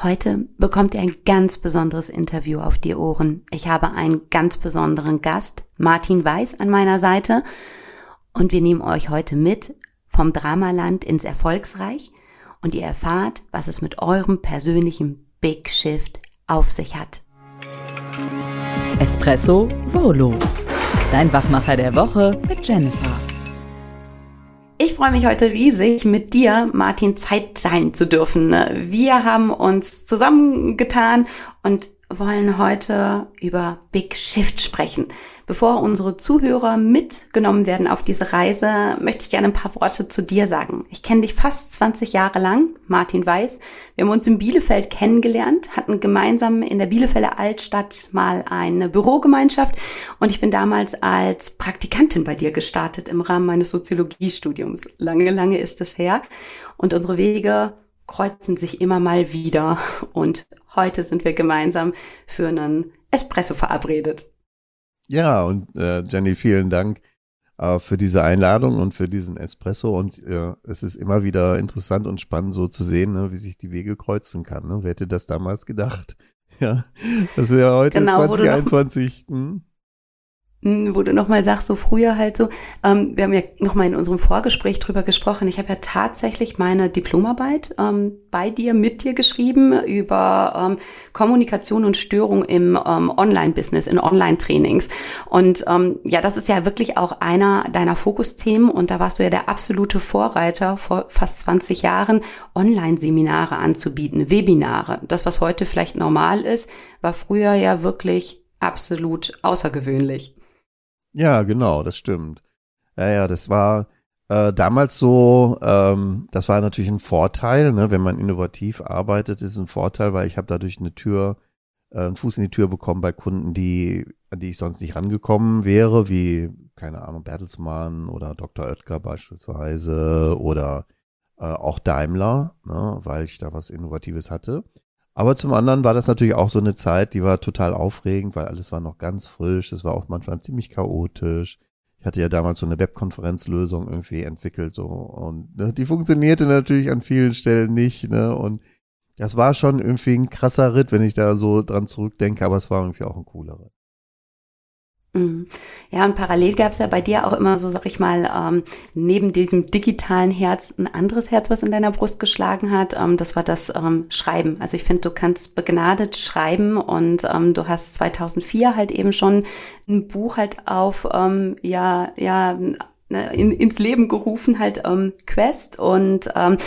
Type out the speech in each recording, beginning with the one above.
Heute bekommt ihr ein ganz besonderes Interview auf die Ohren. Ich habe einen ganz besonderen Gast, Martin Weiß, an meiner Seite. Und wir nehmen euch heute mit vom Dramaland ins Erfolgsreich und ihr erfahrt, was es mit eurem persönlichen Big Shift auf sich hat. Espresso Solo. Dein Wachmacher der Woche mit Jennifer. Ich freue mich heute riesig, mit dir, Martin, Zeit sein zu dürfen. Wir haben uns zusammengetan und wollen heute über Big Shift sprechen. Bevor unsere Zuhörer mitgenommen werden auf diese Reise, möchte ich gerne ein paar Worte zu dir sagen. Ich kenne dich fast 20 Jahre lang, Martin Weiß. Wir haben uns in Bielefeld kennengelernt, hatten gemeinsam in der Bielefelder Altstadt mal eine Bürogemeinschaft und ich bin damals als Praktikantin bei dir gestartet im Rahmen meines Soziologiestudiums. Lange, lange ist es her und unsere Wege kreuzen sich immer mal wieder und heute sind wir gemeinsam für einen Espresso verabredet. Ja, und äh, Jenny, vielen Dank äh, für diese Einladung und für diesen Espresso. Und äh, es ist immer wieder interessant und spannend so zu sehen, ne, wie sich die Wege kreuzen kann. Ne? Wer hätte das damals gedacht? Ja, das wäre heute genau, 2021. Hm? Hm, wo du nochmal sagst, so früher halt so, ähm, wir haben ja nochmal in unserem Vorgespräch drüber gesprochen, ich habe ja tatsächlich meine Diplomarbeit ähm, bei dir, mit dir geschrieben über ähm, Kommunikation und Störung im ähm, Online-Business, in Online-Trainings. Und ähm, ja, das ist ja wirklich auch einer deiner Fokusthemen und da warst du ja der absolute Vorreiter vor fast 20 Jahren, Online-Seminare anzubieten, Webinare. Das, was heute vielleicht normal ist, war früher ja wirklich absolut außergewöhnlich. Ja, genau, das stimmt. Ja, ja, das war äh, damals so, ähm, das war natürlich ein Vorteil, ne, wenn man innovativ arbeitet, ist ein Vorteil, weil ich habe dadurch eine Tür, äh, einen Fuß in die Tür bekommen bei Kunden, die, an die ich sonst nicht rangekommen wäre, wie, keine Ahnung, Bertelsmann oder Dr. Oetker beispielsweise oder äh, auch Daimler, ne, weil ich da was Innovatives hatte. Aber zum anderen war das natürlich auch so eine Zeit, die war total aufregend, weil alles war noch ganz frisch. Es war auch manchmal ziemlich chaotisch. Ich hatte ja damals so eine Webkonferenzlösung irgendwie entwickelt, so. Und ne, die funktionierte natürlich an vielen Stellen nicht, ne. Und das war schon irgendwie ein krasser Ritt, wenn ich da so dran zurückdenke, aber es war irgendwie auch ein cooler Ritt. Mhm. Ja, und parallel gab es ja bei dir auch immer so, sag ich mal, ähm, neben diesem digitalen Herz ein anderes Herz, was in deiner Brust geschlagen hat. Ähm, das war das ähm, Schreiben. Also ich finde, du kannst begnadet schreiben und ähm, du hast 2004 halt eben schon ein Buch halt auf, ähm, ja, ja, ne, in, ins Leben gerufen, halt ähm, Quest. Und ähm,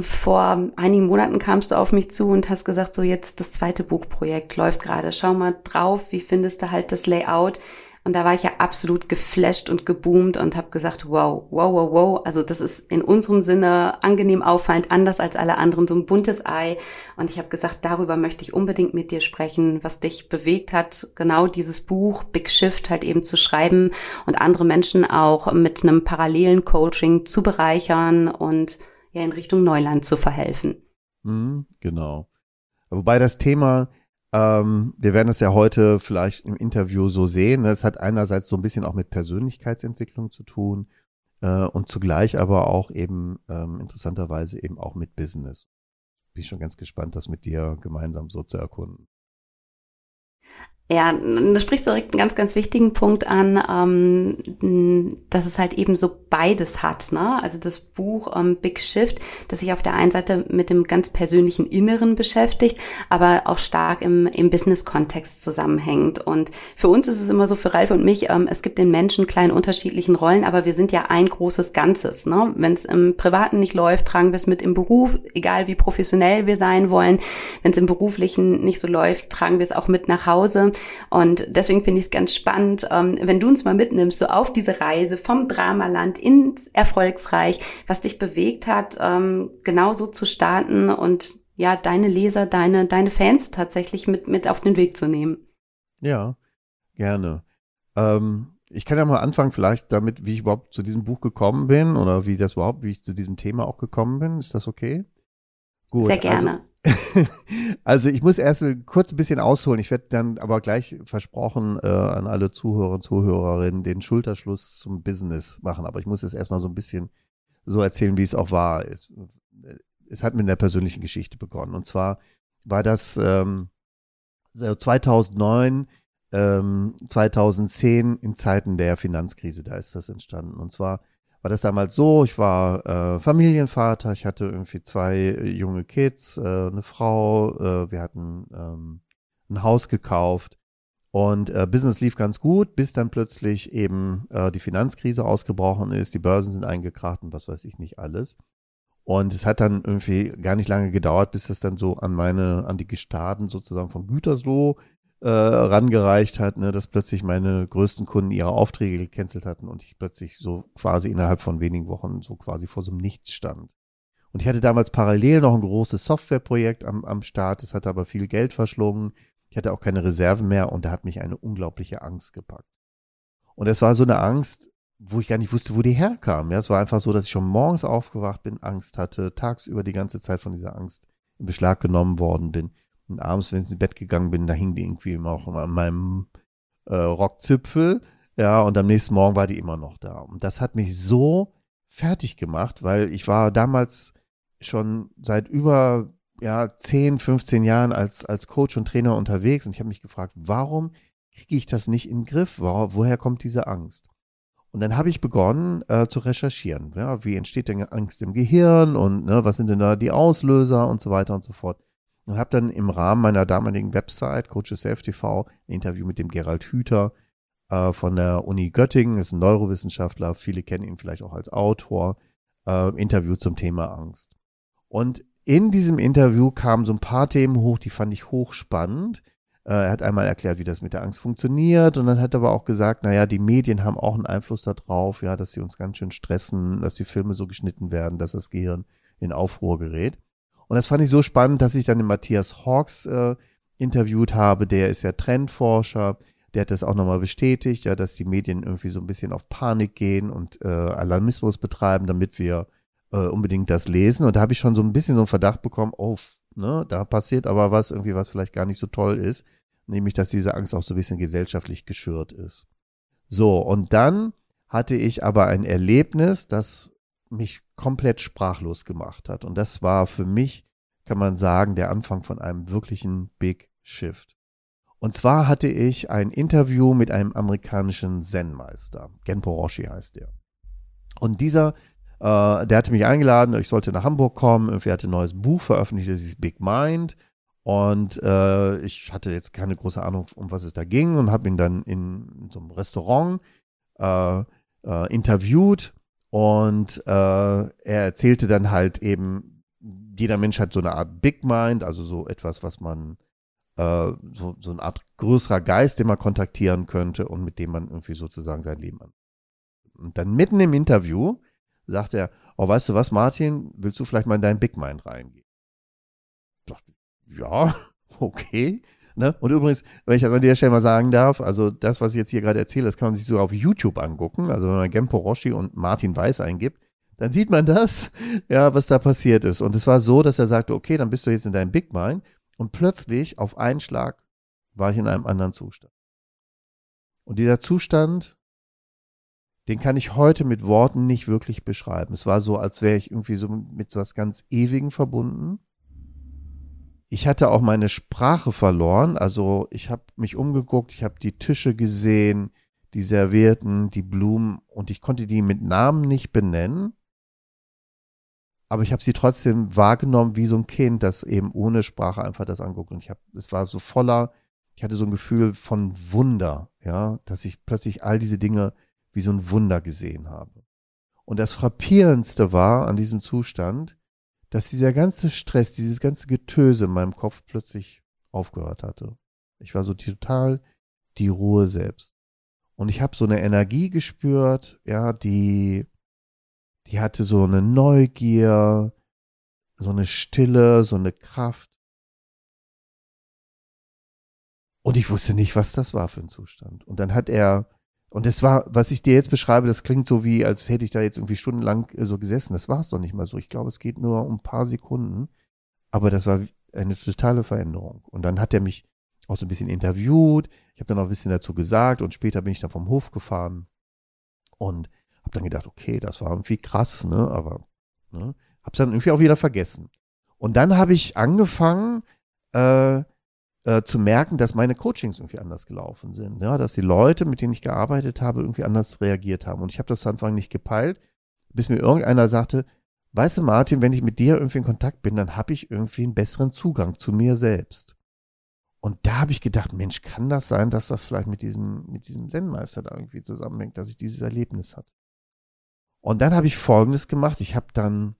vor einigen Monaten kamst du auf mich zu und hast gesagt, so jetzt das zweite Buchprojekt läuft gerade. Schau mal drauf, wie findest du halt das Layout? Und da war ich ja absolut geflasht und geboomt und habe gesagt, wow, wow, wow, wow. Also das ist in unserem Sinne angenehm auffallend, anders als alle anderen, so ein buntes Ei. Und ich habe gesagt, darüber möchte ich unbedingt mit dir sprechen, was dich bewegt hat, genau dieses Buch Big Shift halt eben zu schreiben und andere Menschen auch mit einem parallelen Coaching zu bereichern und ja in Richtung Neuland zu verhelfen. Mhm, genau. Wobei das Thema ähm, wir werden es ja heute vielleicht im Interview so sehen. Es hat einerseits so ein bisschen auch mit Persönlichkeitsentwicklung zu tun äh, und zugleich aber auch eben ähm, interessanterweise eben auch mit Business. Bin ich schon ganz gespannt, das mit dir gemeinsam so zu erkunden. Ja, du sprichst direkt einen ganz, ganz wichtigen Punkt an, ähm, dass es halt eben so beides hat. Ne? Also das Buch ähm, Big Shift, das sich auf der einen Seite mit dem ganz persönlichen Inneren beschäftigt, aber auch stark im, im Business-Kontext zusammenhängt. Und für uns ist es immer so, für Ralf und mich, ähm, es gibt den Menschen kleinen unterschiedlichen Rollen, aber wir sind ja ein großes Ganzes. Ne? Wenn es im Privaten nicht läuft, tragen wir es mit im Beruf, egal wie professionell wir sein wollen. Wenn es im Beruflichen nicht so läuft, tragen wir es auch mit nach Hause. Und deswegen finde ich es ganz spannend, ähm, wenn du uns mal mitnimmst, so auf diese Reise vom Dramaland ins Erfolgsreich, was dich bewegt hat, ähm, genauso zu starten und ja, deine Leser, deine, deine Fans tatsächlich mit, mit auf den Weg zu nehmen. Ja, gerne. Ähm, ich kann ja mal anfangen vielleicht damit, wie ich überhaupt zu diesem Buch gekommen bin oder wie das überhaupt, wie ich zu diesem Thema auch gekommen bin. Ist das okay? Gut. Sehr gerne. Also, also ich muss erst kurz ein bisschen ausholen. Ich werde dann aber gleich versprochen äh, an alle Zuhörer und Zuhörerinnen den Schulterschluss zum Business machen. Aber ich muss jetzt erstmal so ein bisschen so erzählen, wie es auch war. Es, es hat mit einer persönlichen Geschichte begonnen. Und zwar war das ähm, 2009, ähm, 2010 in Zeiten der Finanzkrise, da ist das entstanden. Und zwar war das damals so, ich war äh, Familienvater, ich hatte irgendwie zwei äh, junge Kids, äh, eine Frau, äh, wir hatten ähm, ein Haus gekauft. Und äh, Business lief ganz gut, bis dann plötzlich eben äh, die Finanzkrise ausgebrochen ist, die Börsen sind eingekracht und was weiß ich nicht alles. Und es hat dann irgendwie gar nicht lange gedauert, bis das dann so an meine, an die Gestaden sozusagen von Gütersloh äh, rangereicht hat, ne, dass plötzlich meine größten Kunden ihre Aufträge gecancelt hatten und ich plötzlich so quasi innerhalb von wenigen Wochen so quasi vor so einem Nichts stand. Und ich hatte damals parallel noch ein großes Softwareprojekt am, am Start, es hatte aber viel Geld verschlungen. Ich hatte auch keine Reserven mehr und da hat mich eine unglaubliche Angst gepackt. Und es war so eine Angst, wo ich gar nicht wusste, wo die herkam. Ja, es war einfach so, dass ich schon morgens aufgewacht bin, Angst hatte, tagsüber die ganze Zeit von dieser Angst in Beschlag genommen worden bin. Und abends, wenn ich ins Bett gegangen bin, da hing die irgendwie immer auch an meinem äh, Rockzipfel. Ja, und am nächsten Morgen war die immer noch da. Und das hat mich so fertig gemacht, weil ich war damals schon seit über ja, 10, 15 Jahren als, als Coach und Trainer unterwegs und ich habe mich gefragt, warum kriege ich das nicht in den Griff? Wo, woher kommt diese Angst? Und dann habe ich begonnen äh, zu recherchieren. Ja, wie entsteht denn Angst im Gehirn und ne, was sind denn da die Auslöser und so weiter und so fort. Und habe dann im Rahmen meiner damaligen Website, Coaches ein Interview mit dem Gerald Hüther äh, von der Uni Göttingen, ist ein Neurowissenschaftler, viele kennen ihn vielleicht auch als Autor, äh, Interview zum Thema Angst. Und in diesem Interview kamen so ein paar Themen hoch, die fand ich hochspannend. Äh, er hat einmal erklärt, wie das mit der Angst funktioniert und dann hat er aber auch gesagt, naja, die Medien haben auch einen Einfluss darauf, ja, dass sie uns ganz schön stressen, dass die Filme so geschnitten werden, dass das Gehirn in Aufruhr gerät. Und das fand ich so spannend, dass ich dann den Matthias Hawks äh, interviewt habe, der ist ja Trendforscher, der hat das auch nochmal bestätigt, ja, dass die Medien irgendwie so ein bisschen auf Panik gehen und äh, Alarmismus betreiben, damit wir äh, unbedingt das lesen. Und da habe ich schon so ein bisschen so einen Verdacht bekommen, oh, Ne? Da passiert aber was irgendwie, was vielleicht gar nicht so toll ist, nämlich dass diese Angst auch so ein bisschen gesellschaftlich geschürt ist. So, und dann hatte ich aber ein Erlebnis, das mich komplett sprachlos gemacht hat. Und das war für mich, kann man sagen, der Anfang von einem wirklichen Big Shift. Und zwar hatte ich ein Interview mit einem amerikanischen Zen-Meister. Genpo Roshi heißt der. Und dieser äh, der hatte mich eingeladen, ich sollte nach Hamburg kommen. Irgendwie hatte ein neues Buch veröffentlicht, das ist Big Mind. Und äh, ich hatte jetzt keine große Ahnung, um was es da ging und habe ihn dann in, so einem Restaurant äh, äh, interviewt. Und äh, er erzählte dann halt eben, jeder Mensch hat so eine Art Big Mind, also so etwas, was man, äh, so, so eine Art größerer Geist, den man kontaktieren könnte und mit dem man irgendwie sozusagen sein Leben an. Und dann mitten im Interview sagt er, oh, weißt du was, Martin, willst du vielleicht mal in dein Big Mind reingehen? Ich dachte, ja, okay. Ne? Und übrigens, wenn ich das an der Stelle mal sagen darf, also das, was ich jetzt hier gerade erzähle, das kann man sich sogar auf YouTube angucken. Also wenn man Gempo Roshi und Martin Weiß eingibt, dann sieht man das, ja, was da passiert ist. Und es war so, dass er sagte, okay, dann bist du jetzt in deinem Big Mind. Und plötzlich, auf einen Schlag, war ich in einem anderen Zustand. Und dieser Zustand den kann ich heute mit Worten nicht wirklich beschreiben. Es war so, als wäre ich irgendwie so mit so was ganz Ewigen verbunden. Ich hatte auch meine Sprache verloren. Also ich habe mich umgeguckt, ich habe die Tische gesehen, die Servierten, die Blumen und ich konnte die mit Namen nicht benennen. Aber ich habe sie trotzdem wahrgenommen wie so ein Kind, das eben ohne Sprache einfach das anguckt. Und ich habe, es war so voller, ich hatte so ein Gefühl von Wunder, ja, dass ich plötzlich all diese Dinge wie so ein Wunder gesehen habe. Und das Frappierendste war an diesem Zustand, dass dieser ganze Stress, dieses ganze Getöse in meinem Kopf plötzlich aufgehört hatte. Ich war so total die Ruhe selbst. Und ich habe so eine Energie gespürt, ja, die, die hatte so eine Neugier, so eine Stille, so eine Kraft. Und ich wusste nicht, was das war für ein Zustand. Und dann hat er und das war, was ich dir jetzt beschreibe, das klingt so wie, als hätte ich da jetzt irgendwie stundenlang äh, so gesessen. Das war es doch nicht mal so. Ich glaube, es geht nur um ein paar Sekunden. Aber das war eine totale Veränderung. Und dann hat er mich auch so ein bisschen interviewt. Ich habe dann auch ein bisschen dazu gesagt und später bin ich dann vom Hof gefahren und habe dann gedacht, okay, das war irgendwie krass, ne? Aber ne? habe dann irgendwie auch wieder vergessen. Und dann habe ich angefangen, äh, äh, zu merken, dass meine Coachings irgendwie anders gelaufen sind. Ja, dass die Leute, mit denen ich gearbeitet habe, irgendwie anders reagiert haben. Und ich habe das zu Anfang nicht gepeilt, bis mir irgendeiner sagte, weißt du, Martin, wenn ich mit dir irgendwie in Kontakt bin, dann habe ich irgendwie einen besseren Zugang zu mir selbst. Und da habe ich gedacht, Mensch, kann das sein, dass das vielleicht mit diesem, mit diesem Zen-Meister da irgendwie zusammenhängt, dass ich dieses Erlebnis hatte. Und dann habe ich Folgendes gemacht. Ich habe dann,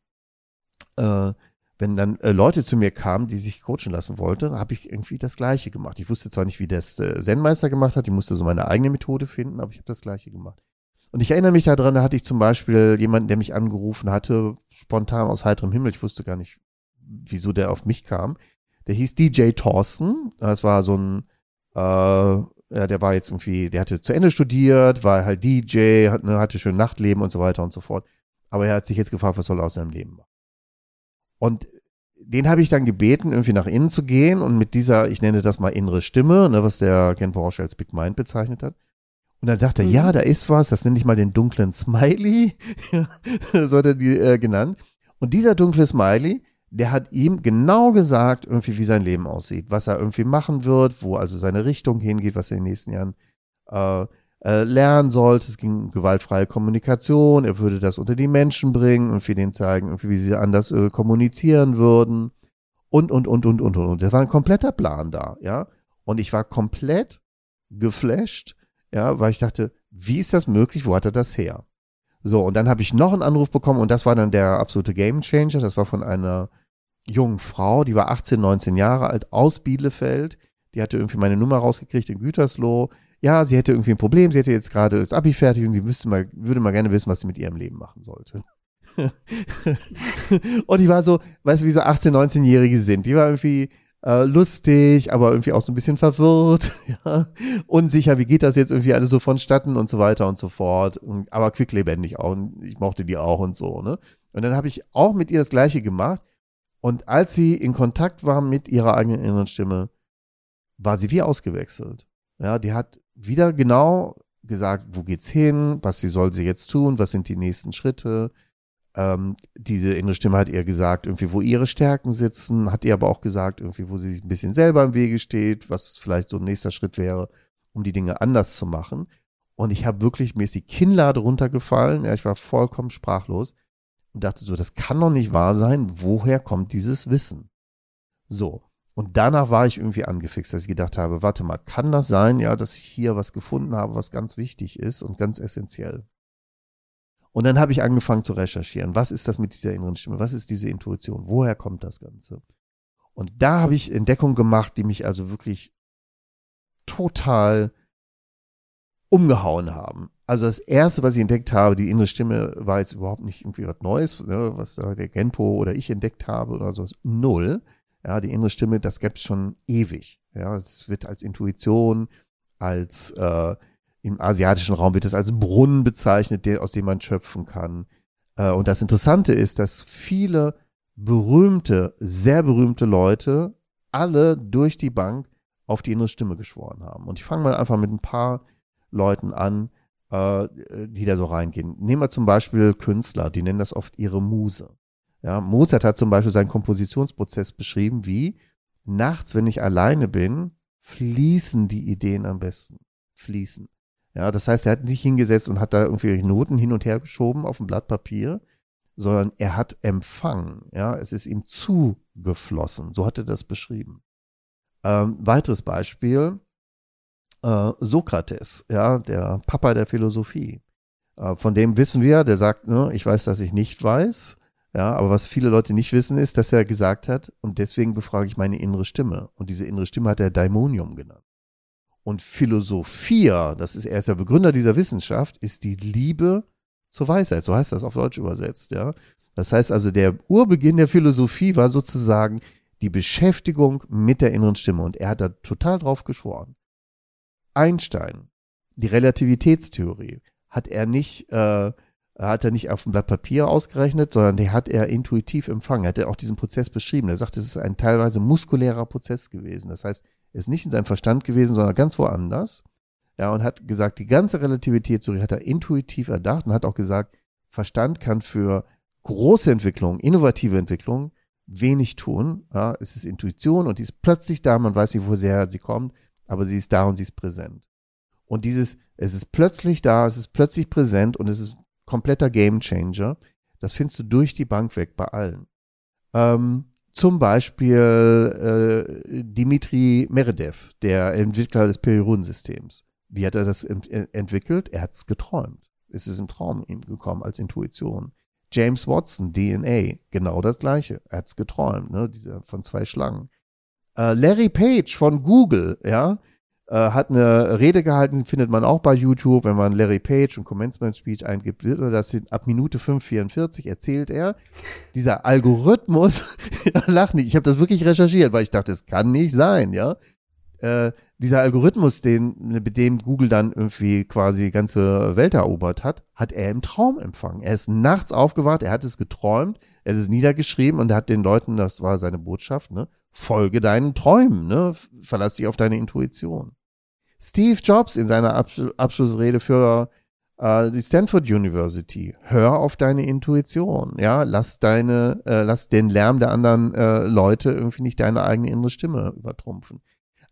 äh, wenn dann äh, Leute zu mir kamen, die sich coachen lassen wollten, habe ich irgendwie das Gleiche gemacht. Ich wusste zwar nicht, wie das äh, Zen-Meister gemacht hat, ich musste so meine eigene Methode finden, aber ich habe das Gleiche gemacht. Und ich erinnere mich daran, da hatte ich zum Beispiel jemanden, der mich angerufen hatte, spontan aus heiterem Himmel. Ich wusste gar nicht, wieso der auf mich kam. Der hieß DJ Thorsten. Das war so ein, äh, ja, der war jetzt irgendwie, der hatte zu Ende studiert, war halt DJ, hat, ne, hatte schön Nachtleben und so weiter und so fort. Aber er hat sich jetzt gefragt, was soll er aus seinem Leben machen. Und den habe ich dann gebeten, irgendwie nach innen zu gehen und mit dieser, ich nenne das mal innere Stimme, ne, was der Ken Porsche als Big Mind bezeichnet hat. Und dann sagt er, mhm. ja, da ist was, das nenne ich mal den dunklen Smiley, so hat er die äh, genannt. Und dieser dunkle Smiley, der hat ihm genau gesagt, irgendwie, wie sein Leben aussieht, was er irgendwie machen wird, wo also seine Richtung hingeht, was er in den nächsten Jahren äh, äh, lernen sollte. Es ging um gewaltfreie Kommunikation, er würde das unter die Menschen bringen und für den zeigen, wie sie anders äh, kommunizieren würden. Und, und, und, und, und, und. und. Das war ein kompletter Plan da, ja. Und ich war komplett geflasht, ja, weil ich dachte, wie ist das möglich? Wo hat er das her? So, und dann habe ich noch einen Anruf bekommen und das war dann der absolute Game Changer. Das war von einer jungen Frau, die war 18, 19 Jahre alt, aus Bielefeld. Die hatte irgendwie meine Nummer rausgekriegt in Gütersloh. Ja, sie hätte irgendwie ein Problem, sie hätte jetzt gerade das Abi fertig und sie müsste mal, würde mal gerne wissen, was sie mit ihrem Leben machen sollte. und die war so, weißt du, wie so 18, 19-Jährige sind. Die war irgendwie äh, lustig, aber irgendwie auch so ein bisschen verwirrt, ja, unsicher, wie geht das jetzt irgendwie alles so vonstatten und so weiter und so fort. Und, aber quicklebendig auch. Und ich mochte die auch und so, ne? Und dann habe ich auch mit ihr das Gleiche gemacht. Und als sie in Kontakt war mit ihrer eigenen inneren Stimme, war sie wie ausgewechselt. Ja, die hat wieder genau gesagt, wo geht's hin, was sie soll sie jetzt tun, was sind die nächsten Schritte. Ähm, diese innere Stimme hat ihr gesagt, irgendwie, wo ihre Stärken sitzen, hat ihr aber auch gesagt, irgendwie, wo sie sich ein bisschen selber im Wege steht, was vielleicht so ein nächster Schritt wäre, um die Dinge anders zu machen. Und ich habe wirklich, mir ist die Kinnlade runtergefallen, ja, ich war vollkommen sprachlos und dachte so, das kann doch nicht wahr sein. Woher kommt dieses Wissen? So. Und danach war ich irgendwie angefixt, dass ich gedacht habe, warte mal, kann das sein, ja, dass ich hier was gefunden habe, was ganz wichtig ist und ganz essentiell? Und dann habe ich angefangen zu recherchieren. Was ist das mit dieser inneren Stimme? Was ist diese Intuition? Woher kommt das Ganze? Und da habe ich Entdeckungen gemacht, die mich also wirklich total umgehauen haben also das erste, was ich entdeckt habe, die innere Stimme war jetzt überhaupt nicht irgendwie was Neues, ne, was der Genpo oder ich entdeckt habe oder so. Null. Ja, die innere Stimme, das gäbe es schon ewig. Ja, es wird als Intuition, als äh, im asiatischen Raum wird es als Brunnen bezeichnet, der, aus dem man schöpfen kann. Äh, und das Interessante ist, dass viele berühmte, sehr berühmte Leute alle durch die Bank auf die innere Stimme geschworen haben. Und ich fange mal einfach mit ein paar Leuten an, äh, die da so reingehen. Nehmen wir zum Beispiel Künstler, die nennen das oft ihre Muse. Ja, Mozart hat zum Beispiel seinen Kompositionsprozess beschrieben wie nachts, wenn ich alleine bin, fließen die Ideen am besten. Fließen. Ja, das heißt, er hat nicht hingesetzt und hat da irgendwie Noten hin und her geschoben auf ein Blatt Papier, sondern er hat empfangen. Ja, es ist ihm zugeflossen. So hat er das beschrieben. Ähm, weiteres Beispiel äh, Sokrates, ja, der Papa der Philosophie. Äh, von dem wissen wir, der sagt, ne, ich weiß, dass ich nicht weiß. Ja, aber was viele Leute nicht wissen, ist, dass er gesagt hat, und deswegen befrage ich meine innere Stimme. Und diese innere Stimme hat er Daimonium genannt. Und Philosophia, das ist, er ist der Begründer dieser Wissenschaft, ist die Liebe zur Weisheit. So heißt das auf Deutsch übersetzt, ja. Das heißt also, der Urbeginn der Philosophie war sozusagen die Beschäftigung mit der inneren Stimme. Und er hat da total drauf geschworen. Einstein, die Relativitätstheorie, hat er nicht, äh, hat er nicht auf dem Blatt Papier ausgerechnet, sondern die hat er intuitiv empfangen. Er hat auch diesen Prozess beschrieben. Er sagt, es ist ein teilweise muskulärer Prozess gewesen. Das heißt, er ist nicht in seinem Verstand gewesen, sondern ganz woanders. Ja, und hat gesagt, die ganze Relativitätstheorie hat er intuitiv erdacht und hat auch gesagt, Verstand kann für große Entwicklungen, innovative Entwicklungen wenig tun. Ja, es ist Intuition und die ist plötzlich da, man weiß nicht, woher sie kommt, aber sie ist da und sie ist präsent. Und dieses, es ist plötzlich da, es ist plötzlich präsent und es ist kompletter Game Changer. Das findest du durch die Bank weg bei allen. Ähm, zum Beispiel äh, Dimitri Meredev, der Entwickler des Periodensystems. Wie hat er das ent entwickelt? Er hat es geträumt. Es ist im Traum ihm gekommen als Intuition. James Watson, DNA, genau das gleiche. Er hat es geträumt, ne? Diese von zwei Schlangen. Äh, Larry Page von Google, ja, hat eine Rede gehalten, findet man auch bei YouTube, wenn man Larry Page und Commencement Speech eingibt, das ab Minute 5,44 erzählt er, dieser Algorithmus, lach nicht, ich habe das wirklich recherchiert, weil ich dachte, es kann nicht sein, ja. Äh, dieser Algorithmus, den, mit dem Google dann irgendwie quasi die ganze Welt erobert hat, hat er im Traum empfangen. Er ist nachts aufgewacht, er hat es geträumt, er hat es niedergeschrieben und er hat den Leuten, das war seine Botschaft, ne, folge deinen Träumen, ne? Verlass dich auf deine Intuition. Steve Jobs in seiner Abs Abschlussrede für äh, die Stanford University. Hör auf deine Intuition, ja, lass deine, äh, lass den Lärm der anderen äh, Leute irgendwie nicht deine eigene innere Stimme übertrumpfen.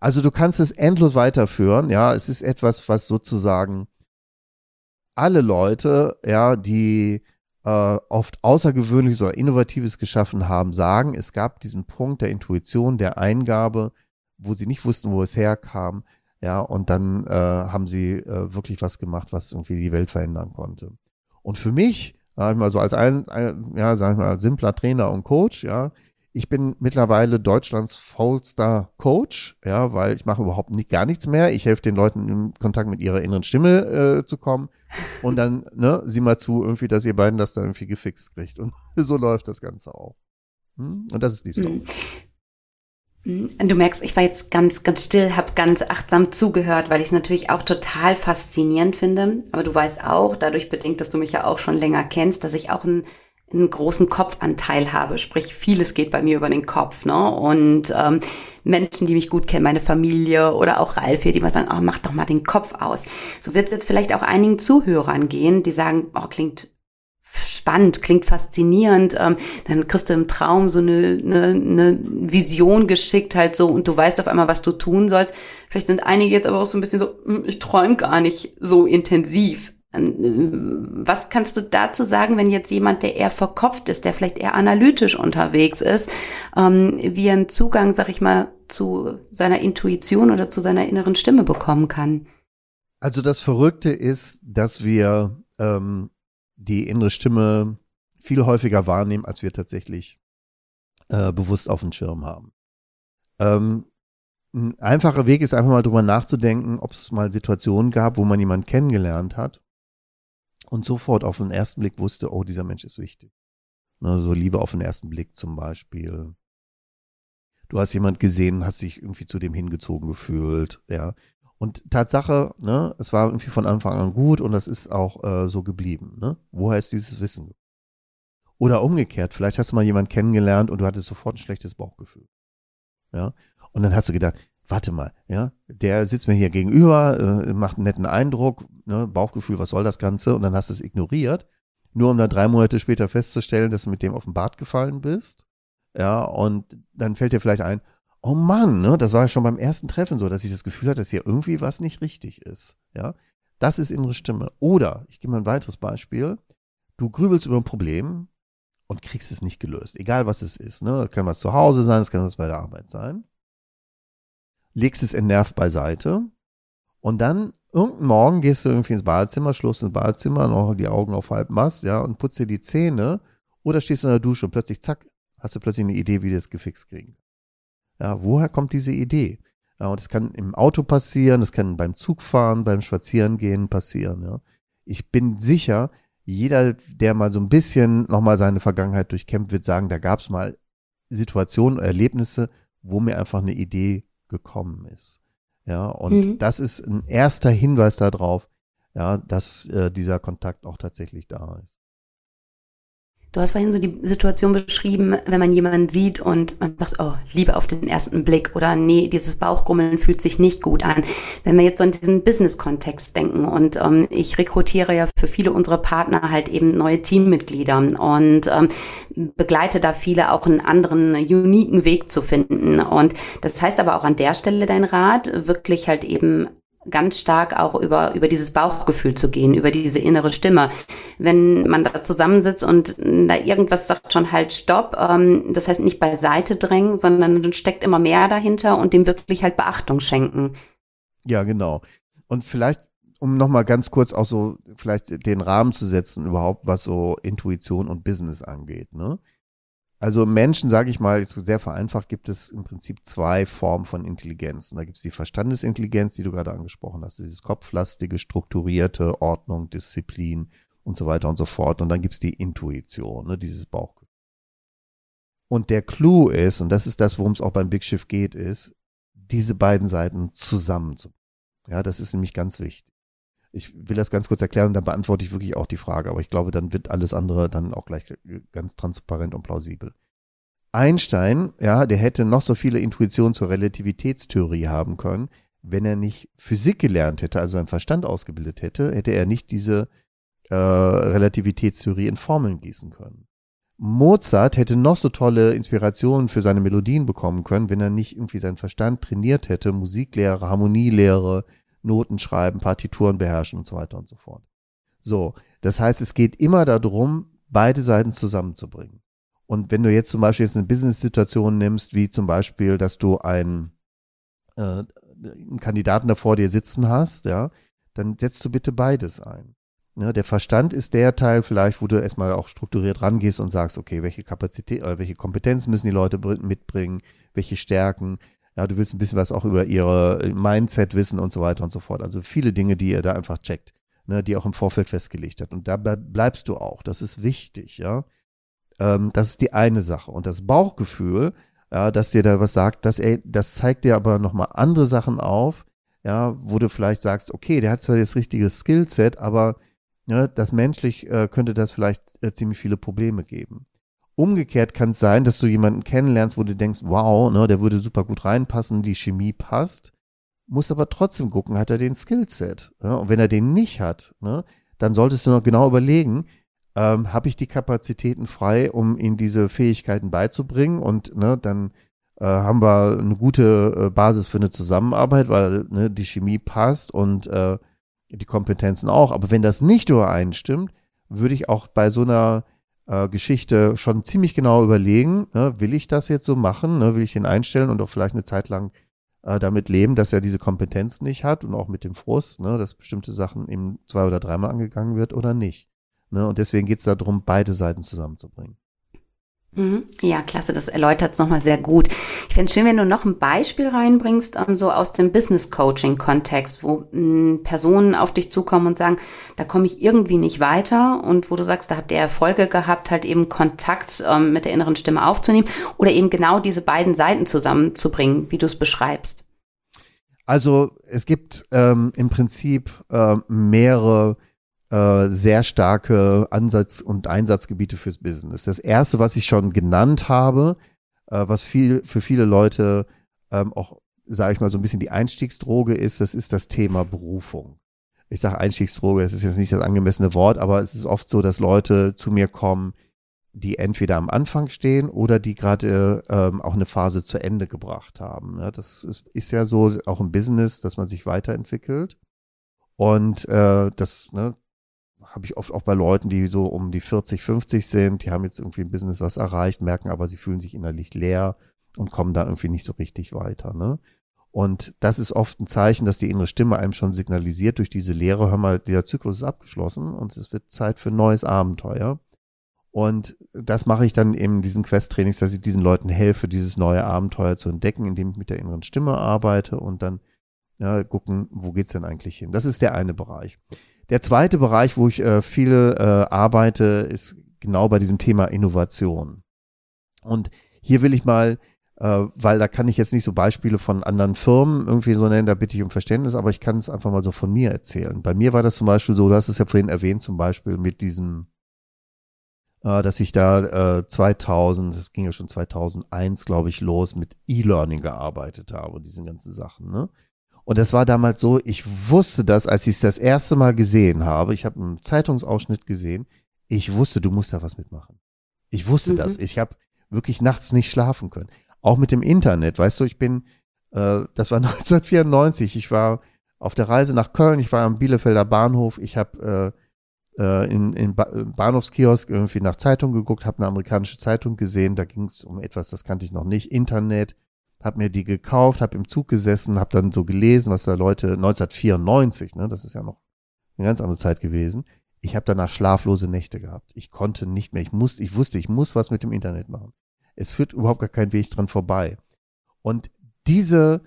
Also du kannst es endlos weiterführen, ja, es ist etwas, was sozusagen alle Leute, ja, die äh, oft Außergewöhnliches oder Innovatives geschaffen haben, sagen, es gab diesen Punkt der Intuition, der Eingabe, wo sie nicht wussten, wo es herkam. Ja, und dann äh, haben sie äh, wirklich was gemacht, was irgendwie die Welt verändern konnte. Und für mich, sag ich mal so als ein, ein ja, sag ich mal, simpler Trainer und Coach, ja, ich bin mittlerweile Deutschlands faulster Coach, ja, weil ich mache überhaupt nicht, gar nichts mehr. Ich helfe den Leuten in Kontakt mit ihrer inneren Stimme äh, zu kommen und dann, ne, sieh mal zu, irgendwie, dass ihr beiden das dann irgendwie gefixt kriegt. Und so läuft das Ganze auch. Hm? Und das ist die Story. Hm. Du merkst, ich war jetzt ganz, ganz still, habe ganz achtsam zugehört, weil ich es natürlich auch total faszinierend finde. Aber du weißt auch, dadurch bedingt, dass du mich ja auch schon länger kennst, dass ich auch ein einen großen Kopfanteil habe, sprich vieles geht bei mir über den Kopf, ne? Und ähm, Menschen, die mich gut kennen, meine Familie oder auch Ralf hier, die mal sagen, oh, mach doch mal den Kopf aus. So wird es jetzt vielleicht auch einigen Zuhörern gehen, die sagen, oh, klingt spannend, klingt faszinierend. Ähm, dann kriegst du im Traum so eine, eine, eine Vision geschickt halt so und du weißt auf einmal, was du tun sollst. Vielleicht sind einige jetzt aber auch so ein bisschen so, hm, ich träume gar nicht so intensiv. Was kannst du dazu sagen, wenn jetzt jemand, der eher verkopft ist, der vielleicht eher analytisch unterwegs ist, ähm, wie er einen Zugang, sag ich mal, zu seiner Intuition oder zu seiner inneren Stimme bekommen kann? Also das Verrückte ist, dass wir ähm, die innere Stimme viel häufiger wahrnehmen, als wir tatsächlich äh, bewusst auf dem Schirm haben. Ähm, ein einfacher Weg ist einfach mal drüber nachzudenken, ob es mal Situationen gab, wo man jemanden kennengelernt hat und sofort auf den ersten Blick wusste, oh, dieser Mensch ist wichtig. Ne, so Liebe auf den ersten Blick zum Beispiel. Du hast jemand gesehen, hast dich irgendwie zu dem hingezogen gefühlt, ja. Und Tatsache, ne, es war irgendwie von Anfang an gut und das ist auch äh, so geblieben. Ne? Woher ist dieses Wissen? Oder umgekehrt, vielleicht hast du mal jemanden kennengelernt und du hattest sofort ein schlechtes Bauchgefühl. Ja. Und dann hast du gedacht, warte mal, ja, der sitzt mir hier gegenüber, äh, macht einen netten Eindruck, ne, Bauchgefühl, was soll das Ganze? Und dann hast du es ignoriert, nur um dann drei Monate später festzustellen, dass du mit dem auf den Bart gefallen bist. Ja, und dann fällt dir vielleicht ein, oh Mann, ne, das war ja schon beim ersten Treffen so, dass ich das Gefühl hatte, dass hier irgendwie was nicht richtig ist. Ja, das ist innere Stimme. Oder, ich gebe mal ein weiteres Beispiel, du grübelst über ein Problem und kriegst es nicht gelöst, egal was es ist. Ne? Das kann was zu Hause sein, es kann was bei der Arbeit sein legst es entnervt beiseite und dann irgendeinen Morgen gehst du irgendwie ins Badezimmer, schloss ins Badezimmer, noch die Augen auf halb Mast, ja, und putzt dir die Zähne oder stehst du in der Dusche und plötzlich, zack, hast du plötzlich eine Idee, wie du das gefixt kriegen. Ja, woher kommt diese Idee? Ja, und das kann im Auto passieren, das kann beim Zugfahren, beim Spazierengehen passieren, ja. Ich bin sicher, jeder, der mal so ein bisschen nochmal seine Vergangenheit durchkämpft, wird sagen, da gab es mal Situationen, Erlebnisse, wo mir einfach eine Idee gekommen ist. Ja, und mhm. das ist ein erster Hinweis darauf, ja, dass äh, dieser Kontakt auch tatsächlich da ist. Du hast vorhin so die Situation beschrieben, wenn man jemanden sieht und man sagt, oh, Liebe auf den ersten Blick oder nee, dieses Bauchgrummeln fühlt sich nicht gut an. Wenn wir jetzt so in diesen Business-Kontext denken und ähm, ich rekrutiere ja für viele unserer Partner halt eben neue Teammitglieder und ähm, begleite da viele auch einen anderen, uniken Weg zu finden. Und das heißt aber auch an der Stelle dein Rat, wirklich halt eben ganz stark auch über, über dieses Bauchgefühl zu gehen, über diese innere Stimme. Wenn man da zusammensitzt und da irgendwas sagt schon halt Stopp, ähm, das heißt nicht beiseite drängen, sondern dann steckt immer mehr dahinter und dem wirklich halt Beachtung schenken. Ja, genau. Und vielleicht, um nochmal ganz kurz auch so vielleicht den Rahmen zu setzen, überhaupt was so Intuition und Business angeht, ne? Also Menschen, sage ich mal, sehr vereinfacht, gibt es im Prinzip zwei Formen von Intelligenzen. Da gibt es die Verstandesintelligenz, die du gerade angesprochen hast, dieses kopflastige, strukturierte, Ordnung, Disziplin und so weiter und so fort. Und dann gibt es die Intuition, ne, dieses Bauchgefühl. Und der Clou ist, und das ist das, worum es auch beim Big Shift geht, ist, diese beiden Seiten zusammenzubringen. Ja, das ist nämlich ganz wichtig. Ich will das ganz kurz erklären und dann beantworte ich wirklich auch die Frage, aber ich glaube, dann wird alles andere dann auch gleich ganz transparent und plausibel. Einstein, ja, der hätte noch so viele Intuitionen zur Relativitätstheorie haben können, wenn er nicht Physik gelernt hätte, also seinen Verstand ausgebildet hätte, hätte er nicht diese äh, Relativitätstheorie in Formeln gießen können. Mozart hätte noch so tolle Inspirationen für seine Melodien bekommen können, wenn er nicht irgendwie seinen Verstand trainiert hätte, Musiklehre, Harmonielehre, Noten schreiben, Partituren beherrschen und so weiter und so fort. So, das heißt, es geht immer darum, beide Seiten zusammenzubringen. Und wenn du jetzt zum Beispiel jetzt eine Business-Situation nimmst, wie zum Beispiel, dass du einen, äh, einen Kandidaten da vor dir sitzen hast, ja, dann setzt du bitte beides ein. Ja, der Verstand ist der Teil vielleicht, wo du erstmal auch strukturiert rangehst und sagst, okay, welche Kapazität, äh, welche Kompetenzen müssen die Leute mitbringen, welche Stärken, ja, du willst ein bisschen was auch über ihre Mindset wissen und so weiter und so fort. Also viele Dinge, die ihr da einfach checkt, ne, die auch im Vorfeld festgelegt hat. Und dabei bleibst du auch. Das ist wichtig, ja. Ähm, das ist die eine Sache. Und das Bauchgefühl, ja, dass dir da was sagt, das, das zeigt dir aber nochmal andere Sachen auf, ja, wo du vielleicht sagst, okay, der hat zwar das richtige Skillset, aber ja, das menschlich äh, könnte das vielleicht äh, ziemlich viele Probleme geben. Umgekehrt kann es sein, dass du jemanden kennenlernst, wo du denkst, wow, ne, der würde super gut reinpassen, die Chemie passt, muss aber trotzdem gucken, hat er den Skillset. Ja? Und wenn er den nicht hat, ne, dann solltest du noch genau überlegen, ähm, habe ich die Kapazitäten frei, um ihm diese Fähigkeiten beizubringen und ne, dann äh, haben wir eine gute äh, Basis für eine Zusammenarbeit, weil ne, die Chemie passt und äh, die Kompetenzen auch. Aber wenn das nicht übereinstimmt, würde ich auch bei so einer äh, Geschichte schon ziemlich genau überlegen, ne, will ich das jetzt so machen, ne, will ich ihn einstellen und auch vielleicht eine Zeit lang äh, damit leben, dass er diese Kompetenz nicht hat und auch mit dem Frust, ne, dass bestimmte Sachen ihm zwei oder dreimal angegangen wird oder nicht. Ne, und deswegen geht es darum, beide Seiten zusammenzubringen. Mhm. Ja, klasse, das erläutert es nochmal sehr gut. Ich fände es schön, wenn du noch ein Beispiel reinbringst, um, ähm, so aus dem Business Coaching Kontext, wo mh, hm, Personen auf dich zukommen und sagen, da komme ich irgendwie nicht weiter und wo du sagst, da habt ihr Erfolge gehabt, halt eben Kontakt ähm, mit der inneren Stimme aufzunehmen oder eben genau diese beiden Seiten zusammenzubringen, wie du es beschreibst. Also es gibt ähm, im Prinzip äh, mehrere äh, sehr starke Ansatz- und Einsatzgebiete fürs Business. Das erste, was ich schon genannt habe, äh, was viel für viele Leute ähm, auch, sage ich mal, so ein bisschen die Einstiegsdroge ist, das ist das Thema Berufung. Ich sage Einstiegsdroge, das ist jetzt nicht das angemessene Wort, aber es ist oft so, dass Leute zu mir kommen, die entweder am Anfang stehen oder die gerade ähm, auch eine Phase zu Ende gebracht haben. Ja, das ist, ist ja so auch im Business, dass man sich weiterentwickelt. Und äh, das, ne, habe ich oft auch bei Leuten, die so um die 40, 50 sind, die haben jetzt irgendwie im Business was erreicht, merken aber, sie fühlen sich innerlich leer und kommen da irgendwie nicht so richtig weiter. Ne? Und das ist oft ein Zeichen, dass die innere Stimme einem schon signalisiert durch diese Lehre, hör mal, der Zyklus ist abgeschlossen und es wird Zeit für ein neues Abenteuer. Und das mache ich dann eben in diesen Quest-Trainings, dass ich diesen Leuten helfe, dieses neue Abenteuer zu entdecken, indem ich mit der inneren Stimme arbeite und dann ja, gucken, wo geht's denn eigentlich hin. Das ist der eine Bereich. Der zweite Bereich, wo ich äh, viel äh, arbeite, ist genau bei diesem Thema Innovation. Und hier will ich mal, äh, weil da kann ich jetzt nicht so Beispiele von anderen Firmen irgendwie so nennen, da bitte ich um Verständnis, aber ich kann es einfach mal so von mir erzählen. Bei mir war das zum Beispiel so, du hast es ja vorhin erwähnt, zum Beispiel mit diesem äh, dass ich da äh, 2000, das ging ja schon 2001, glaube ich, los, mit E-Learning gearbeitet habe, diesen ganzen Sachen. Ne? Und das war damals so, ich wusste das, als ich es das erste Mal gesehen habe, ich habe einen Zeitungsausschnitt gesehen, ich wusste, du musst da was mitmachen. Ich wusste mhm. das. Ich habe wirklich nachts nicht schlafen können. Auch mit dem Internet, weißt du, ich bin, äh, das war 1994, ich war auf der Reise nach Köln, ich war am Bielefelder Bahnhof, ich habe äh, äh, in, in ba Bahnhofskiosk irgendwie nach Zeitung geguckt, habe eine amerikanische Zeitung gesehen, da ging es um etwas, das kannte ich noch nicht, Internet, habe mir die gekauft, habe im Zug gesessen, habe dann so gelesen, was da Leute 1994, ne, das ist ja noch eine ganz andere Zeit gewesen. Ich habe danach schlaflose Nächte gehabt. Ich konnte nicht mehr. Ich musste, ich wusste, ich muss was mit dem Internet machen. Es führt überhaupt gar kein Weg dran vorbei. Und diese,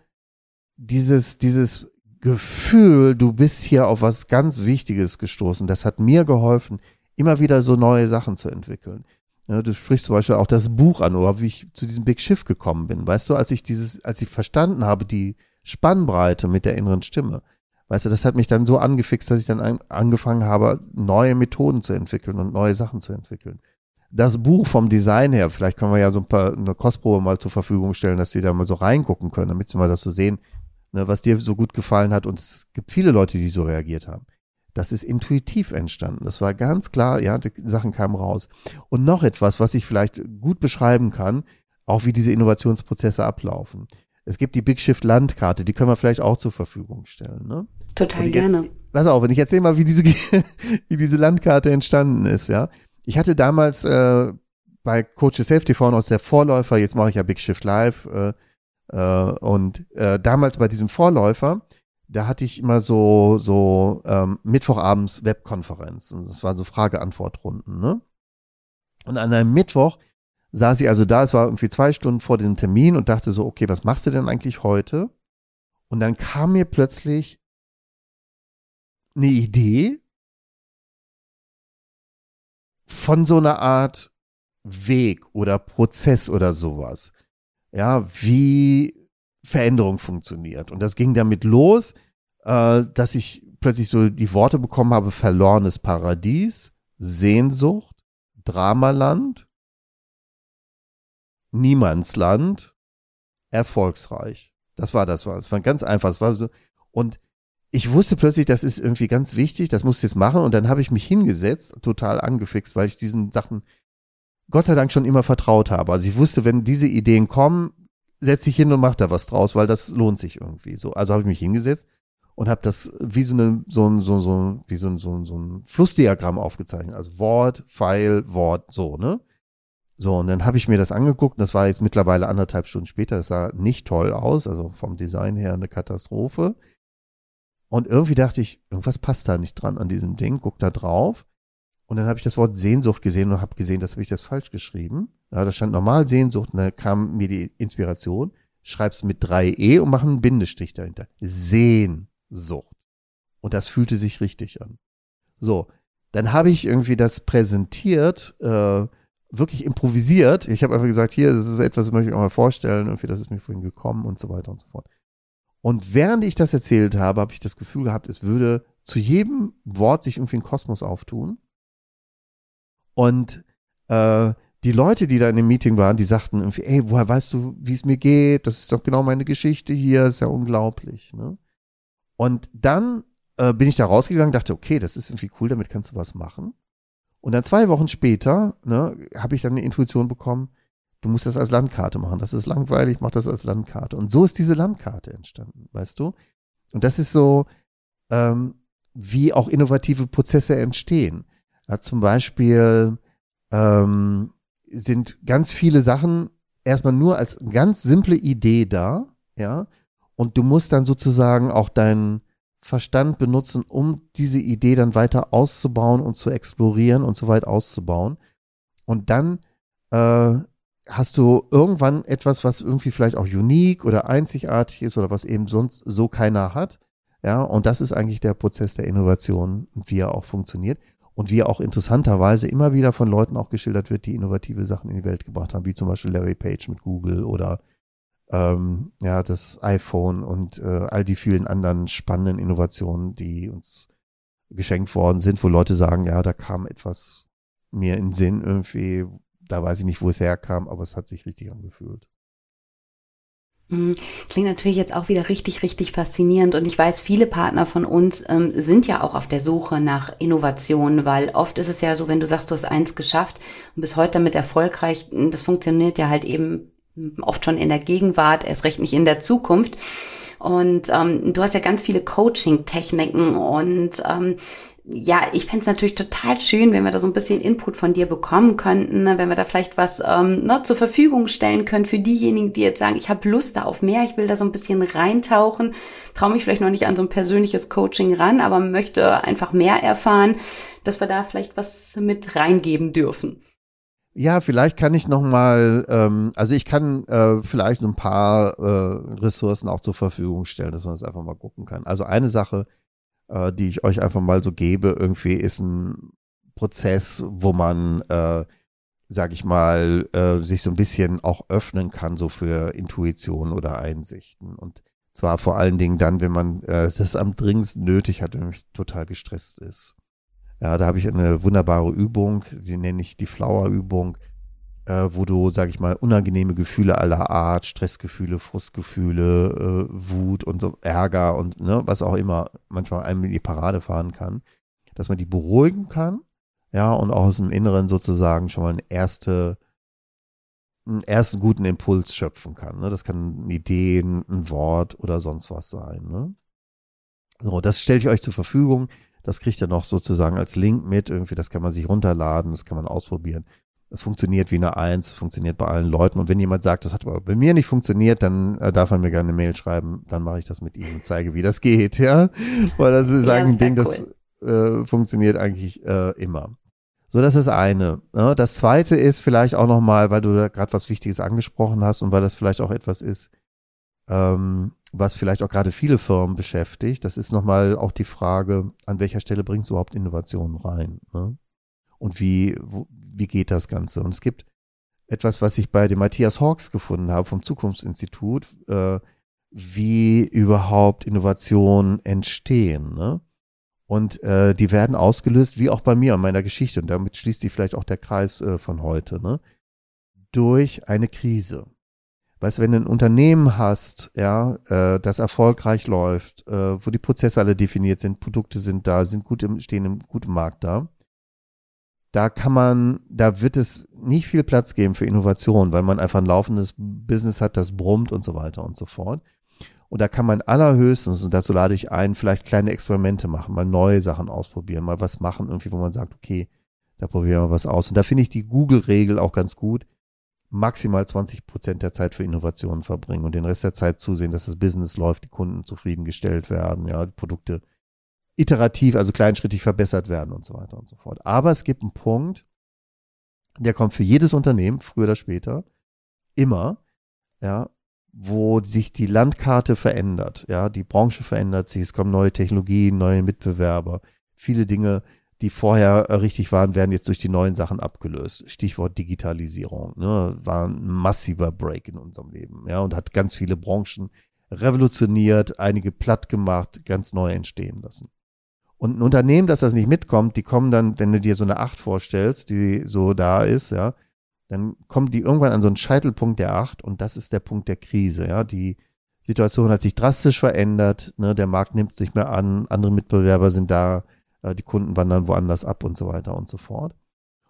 dieses, dieses Gefühl, du bist hier auf was ganz Wichtiges gestoßen, das hat mir geholfen, immer wieder so neue Sachen zu entwickeln. Ja, du sprichst zum Beispiel auch das Buch an oder wie ich zu diesem Big Shift gekommen bin. Weißt du, als ich dieses, als ich verstanden habe, die Spannbreite mit der inneren Stimme, weißt du, das hat mich dann so angefixt, dass ich dann an, angefangen habe, neue Methoden zu entwickeln und neue Sachen zu entwickeln. Das Buch vom Design her, vielleicht können wir ja so ein paar, eine Kostprobe mal zur Verfügung stellen, dass sie da mal so reingucken können, damit sie mal das so sehen, ne, was dir so gut gefallen hat. Und es gibt viele Leute, die so reagiert haben. Das ist intuitiv entstanden. Das war ganz klar, ja, die Sachen kamen raus. Und noch etwas, was ich vielleicht gut beschreiben kann, auch wie diese Innovationsprozesse ablaufen. Es gibt die Big Shift Landkarte, die können wir vielleicht auch zur Verfügung stellen. Ne? Total gerne. pass auf, wenn ich erzähle mal, wie diese, wie diese Landkarte entstanden ist, ja. Ich hatte damals äh, bei Coach Safety TV aus der Vorläufer, jetzt mache ich ja Big Shift Live, äh, äh, und äh, damals bei diesem Vorläufer, da hatte ich immer so, so ähm, Mittwochabends Webkonferenzen. Das waren so Frage-Antwort-Runden, ne? Und an einem Mittwoch saß ich also da, es war irgendwie zwei Stunden vor dem Termin und dachte so, okay, was machst du denn eigentlich heute? Und dann kam mir plötzlich eine Idee von so einer Art Weg oder Prozess oder sowas. Ja, wie Veränderung funktioniert. Und das ging damit los, äh, dass ich plötzlich so die Worte bekommen habe, verlorenes Paradies, Sehnsucht, Dramaland, Niemandsland, erfolgsreich. Das war das war. Es war ganz einfach. Es war so. Und ich wusste plötzlich, das ist irgendwie ganz wichtig, das muss ich jetzt machen. Und dann habe ich mich hingesetzt, total angefixt, weil ich diesen Sachen Gott sei Dank schon immer vertraut habe. Also ich wusste, wenn diese Ideen kommen, setze ich hin und mache da was draus, weil das lohnt sich irgendwie so. Also habe ich mich hingesetzt und habe das wie so eine so ein so so wie so ein so so ein Flussdiagramm aufgezeichnet, also Wort, Pfeil, Wort, so ne. So und dann habe ich mir das angeguckt. Das war jetzt mittlerweile anderthalb Stunden später. Das sah nicht toll aus, also vom Design her eine Katastrophe. Und irgendwie dachte ich, irgendwas passt da nicht dran an diesem Ding. Guck da drauf. Und dann habe ich das Wort Sehnsucht gesehen und habe gesehen, das habe ich das falsch geschrieben. Ja, da stand normal Sehnsucht und dann kam mir die Inspiration. Schreib's mit drei E und mach einen Bindestrich dahinter. Sehnsucht. Und das fühlte sich richtig an. So, dann habe ich irgendwie das präsentiert, äh, wirklich improvisiert. Ich habe einfach gesagt, hier, das ist etwas, das möchte ich auch mal vorstellen, irgendwie, das ist mir vorhin gekommen und so weiter und so fort. Und während ich das erzählt habe, habe ich das Gefühl gehabt, es würde zu jedem Wort sich irgendwie ein Kosmos auftun. Und äh, die Leute, die da in dem Meeting waren, die sagten irgendwie, ey, woher weißt du, wie es mir geht? Das ist doch genau meine Geschichte hier, ist ja unglaublich. Ne? Und dann äh, bin ich da rausgegangen, dachte, okay, das ist irgendwie cool, damit kannst du was machen. Und dann zwei Wochen später ne, habe ich dann eine Intuition bekommen, du musst das als Landkarte machen. Das ist langweilig, mach das als Landkarte. Und so ist diese Landkarte entstanden, weißt du? Und das ist so, ähm, wie auch innovative Prozesse entstehen. Ja, zum Beispiel ähm, sind ganz viele Sachen erstmal nur als ganz simple Idee da, ja, und du musst dann sozusagen auch deinen Verstand benutzen, um diese Idee dann weiter auszubauen und zu explorieren und so weit auszubauen. Und dann äh, hast du irgendwann etwas, was irgendwie vielleicht auch unique oder einzigartig ist oder was eben sonst so keiner hat. Ja, und das ist eigentlich der Prozess der Innovation, wie er auch funktioniert und wie auch interessanterweise immer wieder von Leuten auch geschildert wird, die innovative Sachen in die Welt gebracht haben, wie zum Beispiel Larry Page mit Google oder ähm, ja das iPhone und äh, all die vielen anderen spannenden Innovationen, die uns geschenkt worden sind, wo Leute sagen, ja, da kam etwas mir in Sinn irgendwie, da weiß ich nicht, wo es herkam, aber es hat sich richtig angefühlt. Mhm. Klingt natürlich jetzt auch wieder richtig, richtig faszinierend. Und ich weiß, viele Partner von uns ähm, sind ja auch auf der Suche nach Innovationen, weil oft ist es ja so, wenn du sagst, du hast eins geschafft und bis heute damit erfolgreich, das funktioniert ja halt eben oft schon in der Gegenwart, erst recht nicht in der Zukunft. Und ähm, du hast ja ganz viele Coaching-Techniken und ähm, ja, ich fände es natürlich total schön, wenn wir da so ein bisschen Input von dir bekommen könnten, ne? wenn wir da vielleicht was ähm, ne, zur Verfügung stellen können für diejenigen, die jetzt sagen, ich habe Lust da auf mehr, ich will da so ein bisschen reintauchen, traue mich vielleicht noch nicht an so ein persönliches Coaching ran, aber möchte einfach mehr erfahren, dass wir da vielleicht was mit reingeben dürfen. Ja, vielleicht kann ich noch mal, ähm, also ich kann äh, vielleicht so ein paar äh, Ressourcen auch zur Verfügung stellen, dass man das einfach mal gucken kann. Also eine Sache, äh, die ich euch einfach mal so gebe, irgendwie ist ein Prozess, wo man, äh, sag ich mal, äh, sich so ein bisschen auch öffnen kann, so für Intuition oder Einsichten. Und zwar vor allen Dingen dann, wenn man äh, das am dringendsten nötig hat, wenn man total gestresst ist. Ja, da habe ich eine wunderbare Übung, sie nenne ich die Flower-Übung, äh, wo du, sag ich mal, unangenehme Gefühle aller Art, Stressgefühle, Frustgefühle, äh, Wut und so Ärger und ne, was auch immer manchmal einem in die Parade fahren kann, dass man die beruhigen kann, ja, und auch aus dem Inneren sozusagen schon mal eine erste, einen ersten guten Impuls schöpfen kann. Ne? Das kann eine Idee, ein Wort oder sonst was sein. Ne? So, das stelle ich euch zur Verfügung. Das kriegt ihr noch sozusagen als Link mit. Irgendwie, das kann man sich runterladen, das kann man ausprobieren. Das funktioniert wie eine Eins, funktioniert bei allen Leuten. Und wenn jemand sagt, das hat aber bei mir nicht funktioniert, dann äh, darf er mir gerne eine Mail schreiben. Dann mache ich das mit ihm und zeige, wie das geht, ja. Weil das ist ja, ein Ding, cool. das äh, funktioniert eigentlich äh, immer. So, das ist eine. Ne? Das zweite ist vielleicht auch nochmal, weil du da gerade was Wichtiges angesprochen hast und weil das vielleicht auch etwas ist, ähm, was vielleicht auch gerade viele Firmen beschäftigt. Das ist nochmal auch die Frage, an welcher Stelle bringst du überhaupt Innovationen rein? Ne? Und wie, wo, wie geht das Ganze? Und es gibt etwas, was ich bei dem Matthias Hawks gefunden habe vom Zukunftsinstitut, äh, wie überhaupt Innovationen entstehen. Ne? Und äh, die werden ausgelöst, wie auch bei mir an meiner Geschichte, und damit schließt sich vielleicht auch der Kreis äh, von heute, ne? durch eine Krise. Weißt du, wenn du ein Unternehmen hast, ja, äh, das erfolgreich läuft, äh, wo die Prozesse alle definiert sind, Produkte sind da, sind gut im, stehen im guten Markt da, da kann man, da wird es nicht viel Platz geben für Innovation, weil man einfach ein laufendes Business hat, das brummt und so weiter und so fort. Und da kann man allerhöchstens, und dazu lade ich ein, vielleicht kleine Experimente machen, mal neue Sachen ausprobieren, mal was machen, irgendwie, wo man sagt, okay, da probieren wir was aus. Und da finde ich die Google-Regel auch ganz gut maximal 20 Prozent der Zeit für Innovationen verbringen und den Rest der Zeit zusehen, dass das Business läuft, die Kunden zufriedengestellt werden, ja, die Produkte iterativ, also kleinschrittig verbessert werden und so weiter und so fort. Aber es gibt einen Punkt, der kommt für jedes Unternehmen, früher oder später, immer, ja, wo sich die Landkarte verändert, ja, die Branche verändert sich, es kommen neue Technologien, neue Mitbewerber, viele Dinge die vorher richtig waren, werden jetzt durch die neuen Sachen abgelöst. Stichwort Digitalisierung, ne, war ein massiver Break in unserem Leben, ja, und hat ganz viele Branchen revolutioniert, einige platt gemacht, ganz neu entstehen lassen. Und ein Unternehmen, das das nicht mitkommt, die kommen dann, wenn du dir so eine Acht vorstellst, die so da ist, ja, dann kommen die irgendwann an so einen Scheitelpunkt der Acht und das ist der Punkt der Krise, ja. Die Situation hat sich drastisch verändert, ne, der Markt nimmt sich mehr an, andere Mitbewerber sind da, äh, die Kunden wandern woanders ab und so weiter und so fort.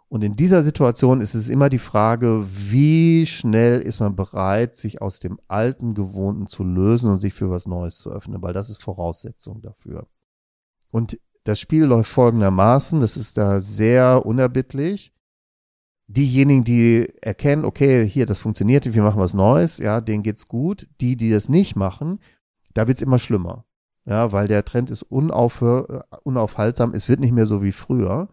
Und in dieser Situation ist es immer die Frage, wie schnell ist man bereit, sich aus dem alten Gewohnten zu lösen und sich für was Neues zu öffnen, weil das ist Voraussetzung dafür. Und das Spiel läuft folgendermaßen, das ist da sehr unerbittlich. Diejenigen, die erkennen, okay, hier, das funktioniert, wir machen was Neues, ja, denen geht's gut. Die, die das nicht machen, da wird's immer schlimmer ja, weil der Trend ist unaufhör, unaufhaltsam, es wird nicht mehr so wie früher.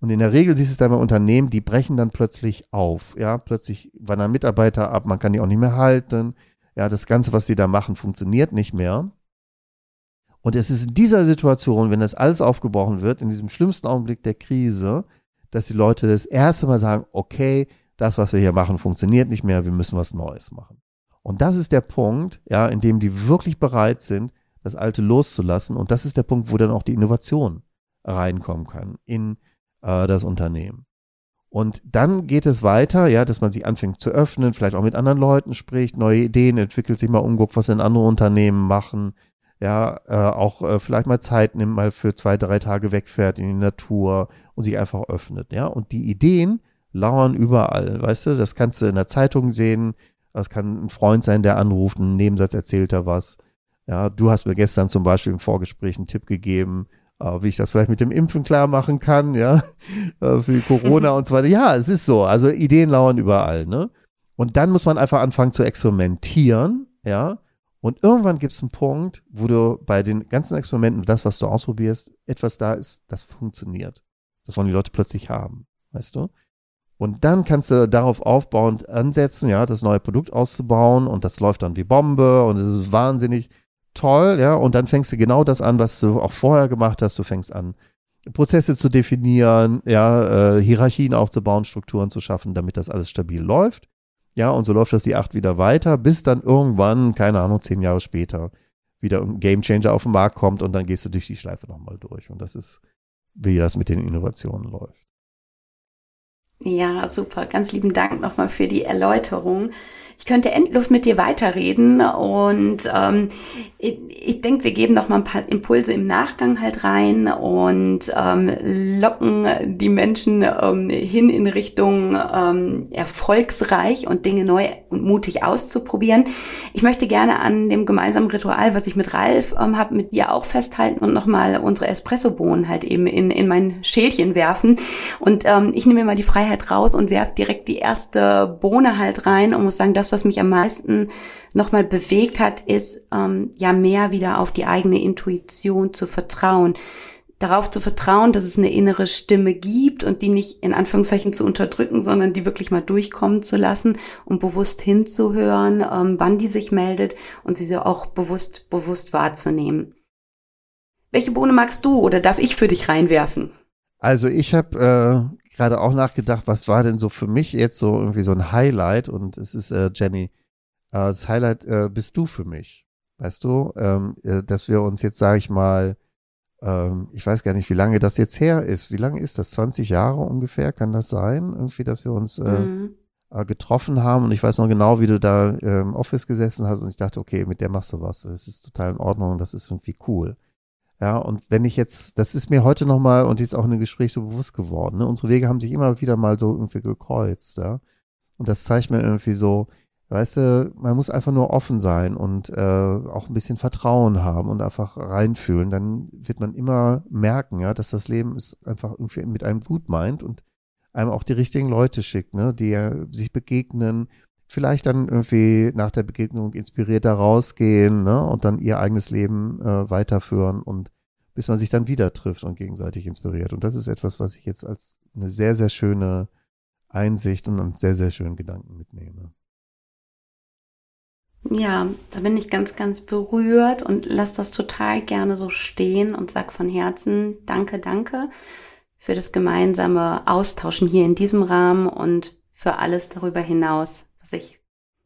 Und in der Regel siehst du es dann bei Unternehmen, die brechen dann plötzlich auf, ja, plötzlich wandern Mitarbeiter ab, man kann die auch nicht mehr halten, ja, das Ganze, was sie da machen, funktioniert nicht mehr. Und es ist in dieser Situation, wenn das alles aufgebrochen wird, in diesem schlimmsten Augenblick der Krise, dass die Leute das erste Mal sagen, okay, das, was wir hier machen, funktioniert nicht mehr, wir müssen was Neues machen. Und das ist der Punkt, ja, in dem die wirklich bereit sind, das Alte loszulassen. Und das ist der Punkt, wo dann auch die Innovation reinkommen kann in äh, das Unternehmen. Und dann geht es weiter, ja, dass man sich anfängt zu öffnen, vielleicht auch mit anderen Leuten spricht, neue Ideen entwickelt, sich mal umguckt, was in andere Unternehmen machen, ja, äh, auch äh, vielleicht mal Zeit nimmt, mal für zwei, drei Tage wegfährt in die Natur und sich einfach öffnet, ja. Und die Ideen lauern überall, weißt du, das kannst du in der Zeitung sehen, das kann ein Freund sein, der anruft, einen Nebensatz erzählt er was. Ja, du hast mir gestern zum Beispiel im Vorgespräch einen Tipp gegeben, äh, wie ich das vielleicht mit dem Impfen klar machen kann, ja, äh, für Corona und so weiter. Ja, es ist so. Also Ideen lauern überall, ne? Und dann muss man einfach anfangen zu experimentieren, ja. Und irgendwann gibt es einen Punkt, wo du bei den ganzen Experimenten, das, was du ausprobierst, etwas da ist, das funktioniert. Das wollen die Leute plötzlich haben, weißt du? Und dann kannst du darauf aufbauend ansetzen, ja, das neue Produkt auszubauen und das läuft dann wie Bombe und es ist wahnsinnig toll, ja, und dann fängst du genau das an, was du auch vorher gemacht hast. Du fängst an, Prozesse zu definieren, ja, äh, Hierarchien aufzubauen, Strukturen zu schaffen, damit das alles stabil läuft. Ja, und so läuft das die acht wieder weiter, bis dann irgendwann, keine Ahnung, zehn Jahre später, wieder ein Gamechanger auf den Markt kommt und dann gehst du durch die Schleife nochmal durch. Und das ist, wie das mit den Innovationen läuft. Ja, super. Ganz lieben Dank nochmal für die Erläuterung. Ich könnte endlos mit dir weiterreden und ähm, ich, ich denke, wir geben noch mal ein paar Impulse im Nachgang halt rein und ähm, locken die Menschen ähm, hin in Richtung ähm, erfolgsreich und Dinge neu und mutig auszuprobieren. Ich möchte gerne an dem gemeinsamen Ritual, was ich mit Ralf ähm, habe, mit dir auch festhalten und nochmal unsere Espresso-Bohnen halt eben in, in mein Schälchen werfen. Und ähm, ich nehme mir mal die Freiheit raus und werfe direkt die erste Bohne halt rein und muss sagen, das, was mich am meisten nochmal bewegt hat, ist ähm, ja mehr wieder auf die eigene Intuition zu vertrauen. Darauf zu vertrauen, dass es eine innere Stimme gibt und die nicht in Anführungszeichen zu unterdrücken, sondern die wirklich mal durchkommen zu lassen und bewusst hinzuhören, ähm, wann die sich meldet und sie so auch bewusst, bewusst wahrzunehmen. Welche Bohne magst du oder darf ich für dich reinwerfen? Also ich habe äh, gerade auch nachgedacht, was war denn so für mich jetzt so irgendwie so ein Highlight und es ist äh, Jenny, äh, das Highlight äh, bist du für mich, weißt du, ähm, äh, dass wir uns jetzt, sage ich mal, ähm, ich weiß gar nicht, wie lange das jetzt her ist. Wie lange ist das? 20 Jahre ungefähr kann das sein, irgendwie, dass wir uns äh, mhm. äh, getroffen haben und ich weiß noch genau, wie du da im Office gesessen hast und ich dachte, okay, mit der machst du was, das ist total in Ordnung, das ist irgendwie cool. Ja, und wenn ich jetzt, das ist mir heute nochmal und jetzt auch in einem Gespräch so bewusst geworden, ne? unsere Wege haben sich immer wieder mal so irgendwie gekreuzt, ja. Und das zeigt mir irgendwie so, weißt du, man muss einfach nur offen sein und äh, auch ein bisschen Vertrauen haben und einfach reinfühlen. Dann wird man immer merken, ja, dass das Leben es einfach irgendwie mit einem gut meint und einem auch die richtigen Leute schickt, ne, die ja sich begegnen, vielleicht dann irgendwie nach der Begegnung inspirierter rausgehen ne, und dann ihr eigenes Leben äh, weiterführen und bis man sich dann wieder trifft und gegenseitig inspiriert. Und das ist etwas, was ich jetzt als eine sehr, sehr schöne Einsicht und einen sehr, sehr schönen Gedanken mitnehme. Ja, da bin ich ganz, ganz berührt und lass das total gerne so stehen und sag von Herzen Danke, danke für das gemeinsame Austauschen hier in diesem Rahmen und für alles darüber hinaus, was ich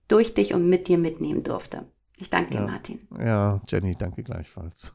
durch dich und mit dir mitnehmen durfte. Ich danke dir, ja. Martin. Ja, Jenny, danke gleichfalls.